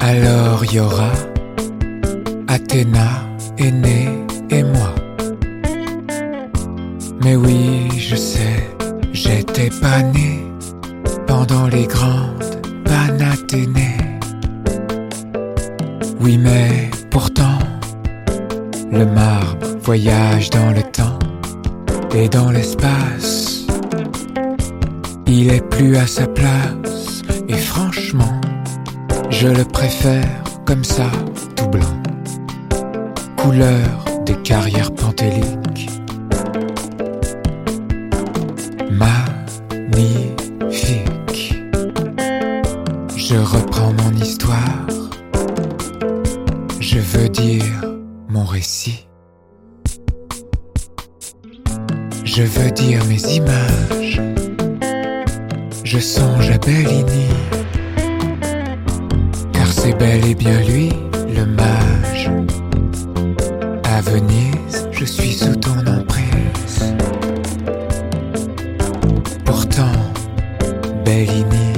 Alors y aura Athéna, Aîné et moi. Mais oui, je sais, j'étais pas né pendant les grandes Panathénées. Oui, mais pourtant, le marbre voyage dans le temps et dans l'espace. Il est plus à sa place et franchement, je le préfère comme ça, tout blanc. Couleur des carrières pantéliques. Magnifique. Je reprends mon histoire. Je veux dire mon récit. Je veux dire mes images. Je songe à Bellini bel et bien lui, le mage. À Venise, je suis sous ton emprise. Pourtant, Bellini,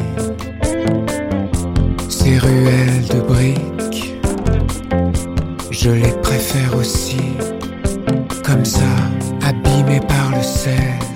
ces ruelles de briques, je les préfère aussi, comme ça, abîmées par le sel.